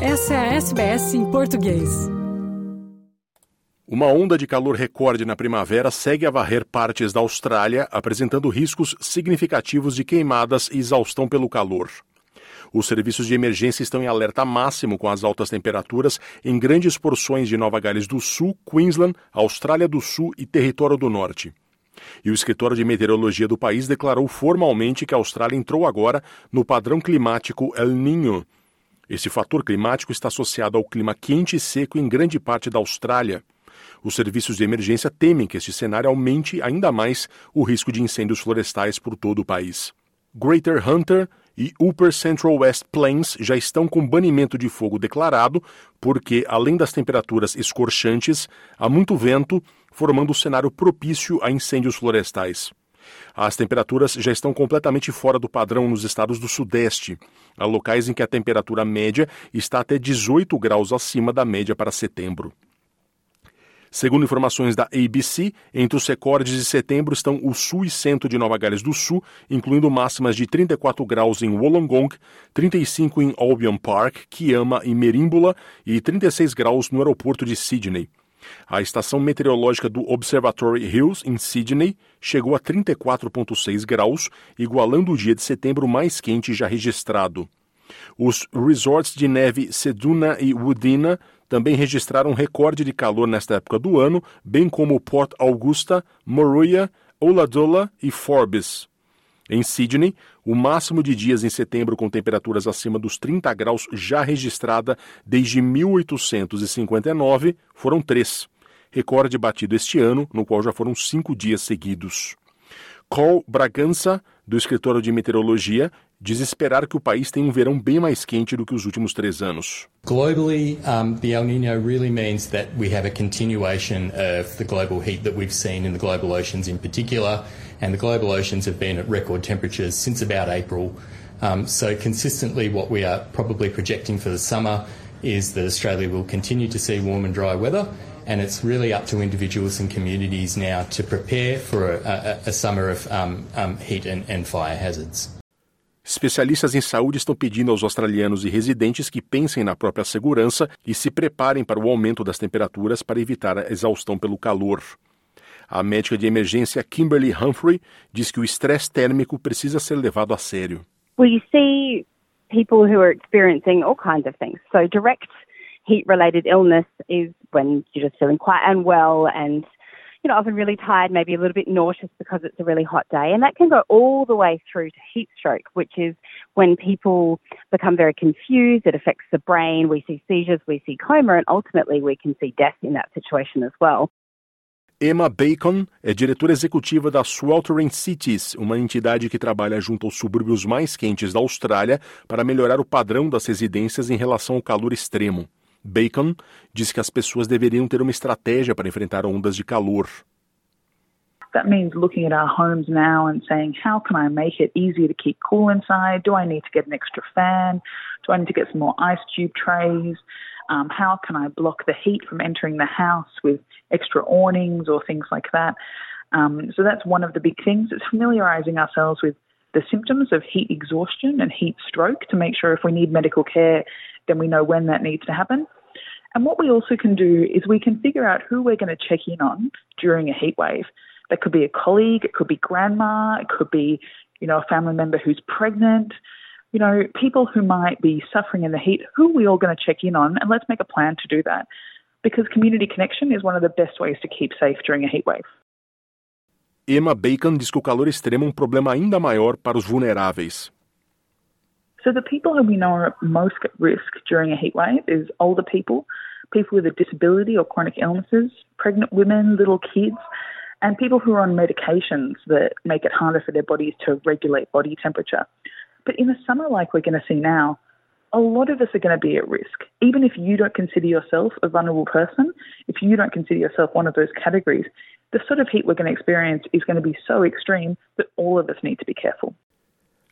Essa é a SBS em português. Uma onda de calor recorde na primavera segue a varrer partes da Austrália, apresentando riscos significativos de queimadas e exaustão pelo calor. Os serviços de emergência estão em alerta máximo com as altas temperaturas em grandes porções de Nova Gales do Sul, Queensland, Austrália do Sul e Território do Norte. E o escritório de meteorologia do país declarou formalmente que a Austrália entrou agora no padrão climático El Niño. Esse fator climático está associado ao clima quente e seco em grande parte da Austrália. Os serviços de emergência temem que este cenário aumente ainda mais o risco de incêndios florestais por todo o país. Greater Hunter e Upper Central West Plains já estão com banimento de fogo declarado, porque, além das temperaturas escorchantes, há muito vento, formando um cenário propício a incêndios florestais. As temperaturas já estão completamente fora do padrão nos estados do Sudeste. Há locais em que a temperatura média está até 18 graus acima da média para setembro. Segundo informações da ABC, entre os recordes de setembro estão o sul e centro de Nova Gales do Sul, incluindo máximas de 34 graus em Wollongong, 35 em Albion Park, Kiama e Merimbula e 36 graus no aeroporto de Sydney. A estação meteorológica do Observatory Hills, em Sydney, chegou a 34,6 graus, igualando o dia de setembro mais quente já registrado. Os resorts de neve Seduna e Woodina também registraram um recorde de calor nesta época do ano, bem como Port Augusta, Moruya, Oladola e Forbes. Em Sydney, o máximo de dias em setembro com temperaturas acima dos 30 graus já registrada desde 1859 foram três. Recorde batido este ano, no qual já foram cinco dias seguidos. Cole Bragança, do escritório de meteorologia, diz esperar que o país tenha um verão bem mais quente do que os últimos três anos. Globally, um, the El Nino really means that we have a continuation of the global heat that we've seen in the global oceans in particular, and the global oceans have been at record temperatures since about April. Um, so consistently what we are probably projecting for the summer is that Australia will continue to see warm and dry weather and it's really up to individuals and communities now to prepare for a, a, a summer of um, heat and, and fire hazards. Especialistas em saúde estão pedindo aos australianos e residentes que pensem na própria segurança e se preparem para o aumento das temperaturas para evitar a exaustão pelo calor. A médica de emergência Kimberly Humphrey diz que o estresse térmico precisa ser levado a sério. You see people who are experiencing all kinds of things. So direct heat-related illness is when you're just feeling quite unwell and you know, often really tired, maybe a little bit nauseous because it's a really hot day. And that can go all the way through to heat stroke, which is when people become very confused. It affects the brain. We see seizures, we see coma, and ultimately we can see death in that situation as well. Emma Bacon é diretora executiva da Sweltering Cities, uma entidade que trabalha junto aos subúrbios mais quentes da Austrália para melhorar o padrão das residências em relação ao calor extremo. Bacon diz que as pessoas deveriam ter uma estratégia para enfrentar ondas de calor. That means looking at our homes now and saying, how can I make it easier to keep cool inside? Do I need to get an extra fan? Do I need to get some more ice cube trays? Um, how can I block the heat from entering the house with extra awnings or things like that? Um, so that's one of the big things. It's familiarizing ourselves with the symptoms of heat exhaustion and heat stroke to make sure if we need medical care, then we know when that needs to happen. And what we also can do is we can figure out who we're going to check in on during a heat wave. That could be a colleague, it could be grandma, it could be, you know, a family member who's pregnant, you know, people who might be suffering in the heat, who are we all going to check in on? And let's make a plan to do that. Because community connection is one of the best ways to keep safe during a heat wave. Emma Bacon diz que o calor extremo é um problema ainda maior para os vulneráveis. So the people who we know are most at risk during a heat wave is older people, people with a disability or chronic illnesses, pregnant women, little kids, and people who are on medications that make it harder for their bodies to regulate body temperature. But in a summer like we're going to see now, a lot of us are going to be at risk. Even if you don't consider yourself a vulnerable person, if you don't consider yourself one of those categories, the sort of heat we're going to experience is going to be so extreme that all of us need to be careful.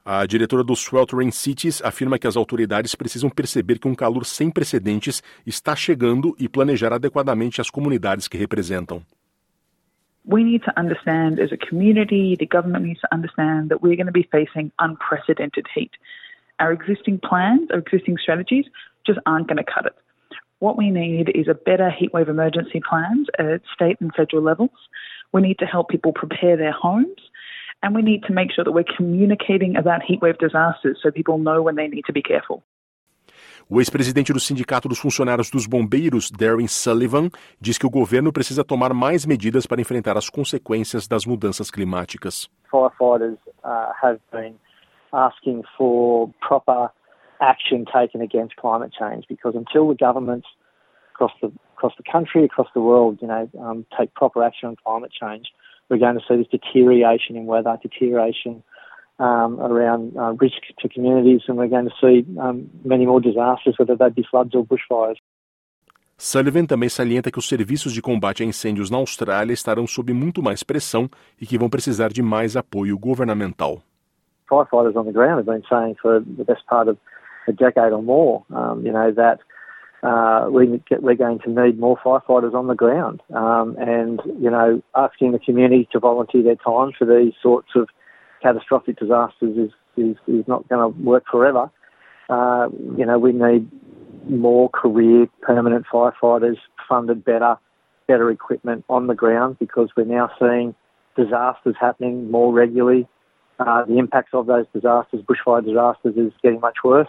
A diretora do Sweltering Cities afirma que as autoridades precisam perceber que um calor sem precedentes está chegando e planejar adequadamente as comunidades que representam. We need to understand as a community, the government needs to understand that we're going to be facing unprecedented heat. Our existing plans, our existing strategies just aren't going to cut it. What we need is a better heatwave emergency plans at state and federal levels. We need to help people prepare their homes. And we need to make sure that we're communicating about heatwave disasters so people know when they need to be careful. O ex-presidente do Sindicato dos Funcionários dos Bombeiros, Darren Sullivan, diz que o governo precisa tomar mais medidas para enfrentar as consequências das mudanças climáticas. Firefighters uh, have been asking for proper action taken against climate change because until the governments across the across the country, across the world, you know, um, take proper action on climate change, we're going to see this deterioration in weather, deterioration um, around uh, risk to communities, and we're going to see um, many more disasters, whether they be floods or bushfires. Sullivan também salienta que os serviços de combate a incêndios na Austrália estarão sob muito mais pressão e que vão precisar de mais apoio governamental. Firefighters on the ground have been saying for the best part of a decade or more, um, you know, that uh, we we're going to need more firefighters on the ground, um, and you know, asking the community to volunteer their time for these sorts of catastrophic disasters is is, is not going to work forever. Uh, you know, we need more career permanent firefighters funded better, better equipment on the ground because we're now seeing disasters happening more regularly. Uh, the impacts of those disasters, bushfire disasters, is getting much worse.